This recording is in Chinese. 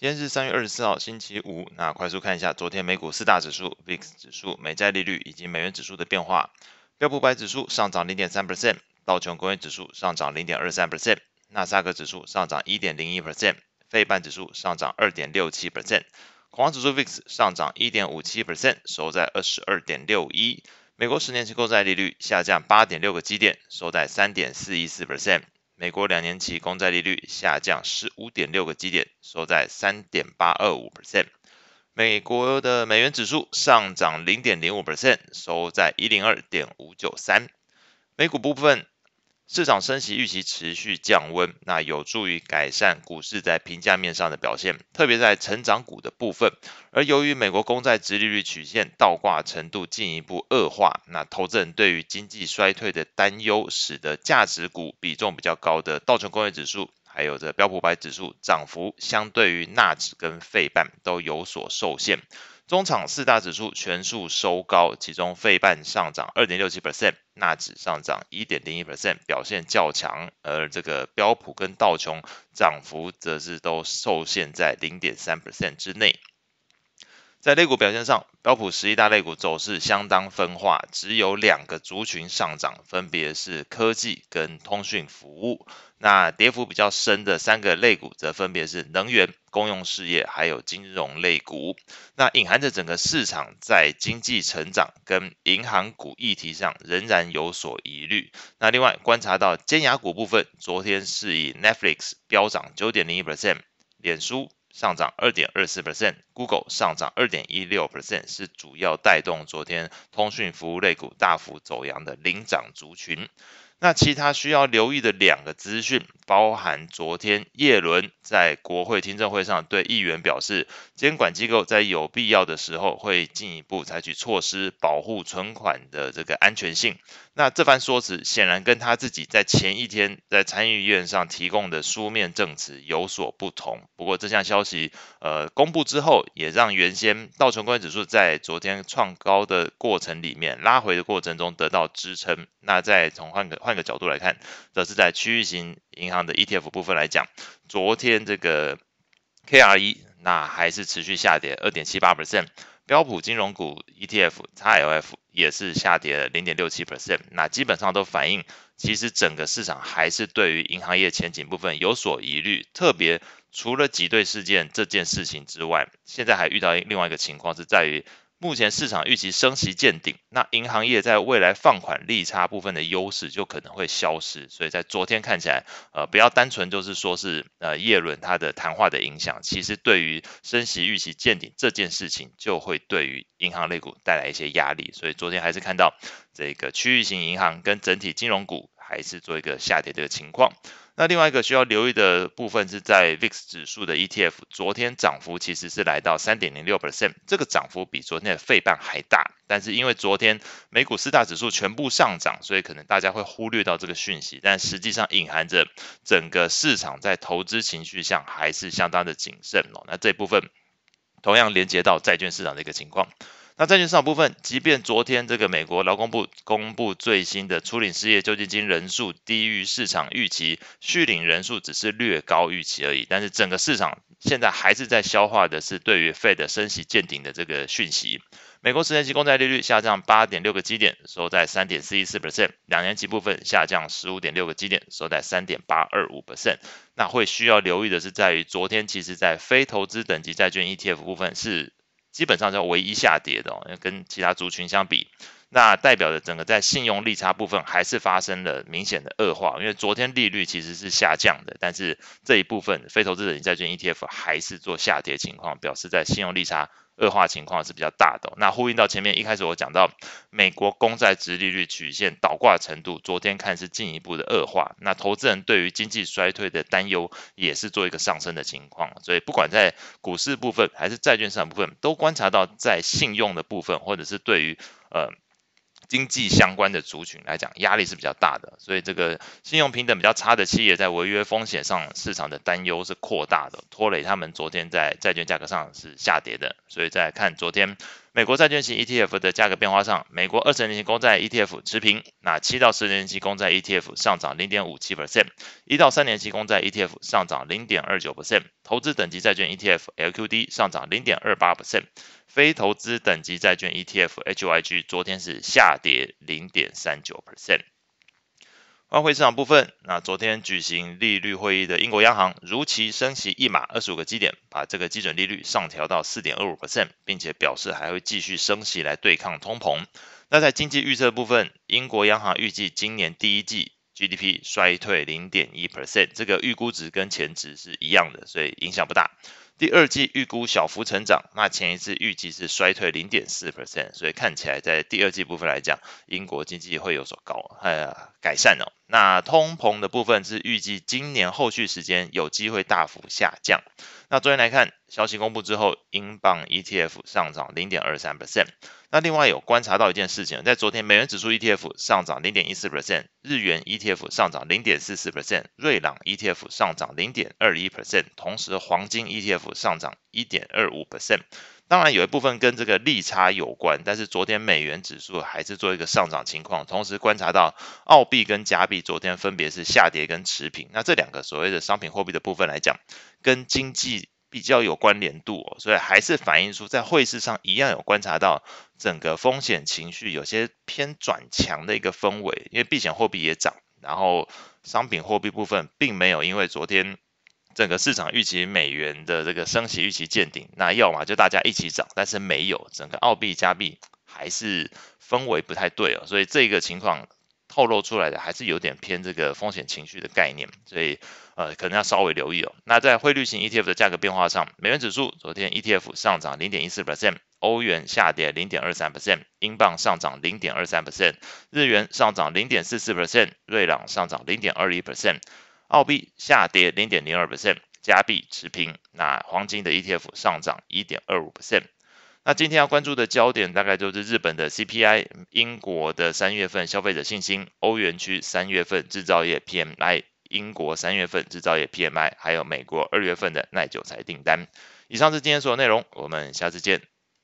今天是三月二十四号，星期五。那快速看一下昨天美股四大指数、VIX 指数、美债利率以及美元指数的变化。标普五百指数上涨零点三 percent，道琼工业指数上涨零点二三 percent，纳斯达克指数上涨一点零一 percent，费半指数上涨二点六七 percent，恐慌指数 VIX 上涨一点五七 percent，收在二十二点六一。美国十年期公债利率下降八点六个基点，收在三点四一四 percent。美国两年期公债利率下降十五点六个基点，收在三点八二五 percent。美国的美元指数上涨零点零五 percent，收在一零二点五九三。美股部分。市场升息预期持续降温，那有助于改善股市在评价面上的表现，特别在成长股的部分。而由于美国公债殖利率曲线倒挂程度进一步恶化，那投资人对于经济衰退的担忧，使得价值股比重比较高的道琼工业指数，还有这标普白指数涨幅，相对于纳指跟费半都有所受限。中场四大指数全数收高，其中费半上涨二点六七 percent，纳指上涨一点零一 percent，表现较强。而这个标普跟道琼涨幅则是都受限在零点三 percent 之内。在类股表现上，标普十一大类股走势相当分化，只有两个族群上涨，分别是科技跟通讯服务。那跌幅比较深的三个类股，则分别是能源、公用事业，还有金融类股。那隐含着整个市场在经济成长跟银行股议题上仍然有所疑虑。那另外观察到尖牙股部分，昨天是以 Netflix 飙涨九点零一 percent，脸书。上涨二点二四 percent，Google 上涨二点一六 percent，是主要带动昨天通讯服务类股大幅走阳的领涨族群。那其他需要留意的两个资讯，包含昨天叶伦在国会听证会上对议员表示，监管机构在有必要的时候会进一步采取措施保护存款的这个安全性。那这番说辞显然跟他自己在前一天在参议院上提供的书面证词有所不同。不过这项消息呃公布之后，也让原先道琼工业指数在昨天创高的过程里面拉回的过程中得到支撑。那再从换个换个角度来看，则是在区域型银行的 ETF 部分来讲，昨天这个 KRE 那还是持续下跌二点七八 percent。标普金融股 ETF XLF 也是下跌了零点六七 percent，那基本上都反映，其实整个市场还是对于银行业前景部分有所疑虑，特别除了挤兑事件这件事情之外，现在还遇到另外一个情况是在于。目前市场预期升息见顶，那银行业在未来放款利差部分的优势就可能会消失，所以在昨天看起来，呃，不要单纯就是说是呃叶伦他的谈话的影响，其实对于升息预期见顶这件事情，就会对于银行类股带来一些压力，所以昨天还是看到这个区域型银行跟整体金融股还是做一个下跌的情况。那另外一个需要留意的部分是在 VIX 指数的 ETF，昨天涨幅其实是来到三点零六 percent，这个涨幅比昨天的费半还大。但是因为昨天美股四大指数全部上涨，所以可能大家会忽略到这个讯息，但实际上隐含着整个市场在投资情绪上还是相当的谨慎哦。那这部分同样连接到债券市场的一个情况。那债券市场部分，即便昨天这个美国劳工部公布最新的初领失业救济金人数低于市场预期，续领人数只是略高预期而已，但是整个市场现在还是在消化的是对于 Fed 升息见顶的这个讯息。美国十年期公债利率下降八点六个基点，收在三点四一四 percent，两年期部分下降十五点六个基点，收在三点八二五 percent。那会需要留意的是，在于昨天其实在非投资等级债券 ETF 部分是。基本上是唯一下跌的哦，跟其他族群相比，那代表着整个在信用利差部分还是发生了明显的恶化，因为昨天利率其实是下降的，但是这一部分非投资者债券 ETF 还是做下跌情况，表示在信用利差。恶化情况是比较大的，那呼应到前面一开始我讲到，美国公债殖利率曲线倒挂程度，昨天看是进一步的恶化，那投资人对于经济衰退的担忧也是做一个上升的情况，所以不管在股市部分还是债券市场部分，都观察到在信用的部分，或者是对于呃。经济相关的族群来讲，压力是比较大的，所以这个信用平等比较差的企业在违约风险上，市场的担忧是扩大的，拖累他们昨天在债券价格上是下跌的。所以再看昨天美国债券型 ETF 的价格变化上，美国二十年期公债 ETF 持平，那七到十年期公债 ETF 上涨零点五七 percent，一到三年期公债 ETF 上涨零点二九 percent，投资等级债券 ETF LQD 上涨零点二八 percent，非投资等级债券 ETF HYG 昨天是下跌零点三九 percent。外汇市场部分，那昨天举行利率会议的英国央行如期升息一码二十五个基点，把这个基准利率上调到四点二五 percent，并且表示还会继续升息来对抗通膨。那在经济预测部分，英国央行预计今年第一季 GDP 衰退零点一 percent，这个预估值跟前值是一样的，所以影响不大。第二季预估小幅成长，那前一次预计是衰退零点四 percent，所以看起来在第二季部分来讲，英国经济会有所高呃改善哦。那通膨的部分是预计今年后续时间有机会大幅下降。那昨天来看，消息公布之后，英镑 ETF 上涨零点二三 percent。那另外有观察到一件事情，在昨天美元指数 ETF 上涨零点一四 percent，日元 ETF 上涨零点四四 percent，瑞郎 ETF 上涨零点二一 percent，同时黄金 ETF 上涨一点二五 percent。当然有一部分跟这个利差有关，但是昨天美元指数还是做一个上涨情况，同时观察到澳币跟加币昨天分别是下跌跟持平。那这两个所谓的商品货币的部分来讲，跟经济比较有关联度哦，所以还是反映出在汇市上一样有观察到整个风险情绪有些偏转强的一个氛围，因为避险货币也涨，然后商品货币部分并没有因为昨天。整个市场预期美元的这个升息预期见顶，那要么就大家一起涨，但是没有，整个澳币加币还是氛围不太对哦，所以这个情况透露出来的还是有点偏这个风险情绪的概念，所以呃可能要稍微留意哦。那在汇率型 ETF 的价格变化上，美元指数昨天 ETF 上涨零点一四 percent，欧元下跌零点二三 percent，英镑上涨零点二三 percent，日元上涨零点四四 percent，瑞郎上涨零点二一 percent。澳币下跌零点零二 percent，加币持平。那黄金的 ETF 上涨一点二五 percent。那今天要关注的焦点大概就是日本的 CPI、英国的三月份消费者信心、欧元区三月份制造业 PMI、英国三月份制造业 PMI，还有美国二月份的耐久材订单。以上是今天所有内容，我们下次见。